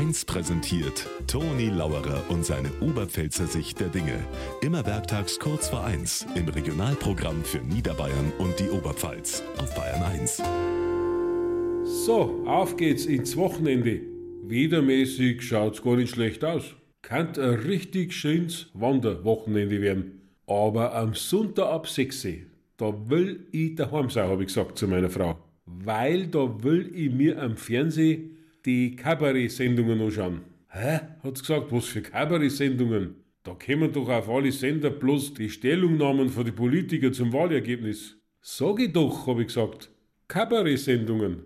1 präsentiert Toni Lauerer und seine Oberpfälzer Sicht der Dinge. Immer werktags kurz vor 1 im Regionalprogramm für Niederbayern und die Oberpfalz auf Bayern 1. So, auf geht's ins Wochenende. Wedermäßig schaut's gar nicht schlecht aus. Kann ein richtig schönes Wanderwochenende werden. Aber am Sonntag ab 6 da will ich daheim sein, habe ich gesagt zu meiner Frau. Weil da will ich mir am Fernsehen die Kabarett-Sendungen anschauen. Hä? Hat sie gesagt, was für Kabarett-Sendungen? Da kommen doch auf alle Sender bloß die Stellungnahmen von den Politikern zum Wahlergebnis. Sag ich doch, habe ich gesagt. Kabarett-Sendungen.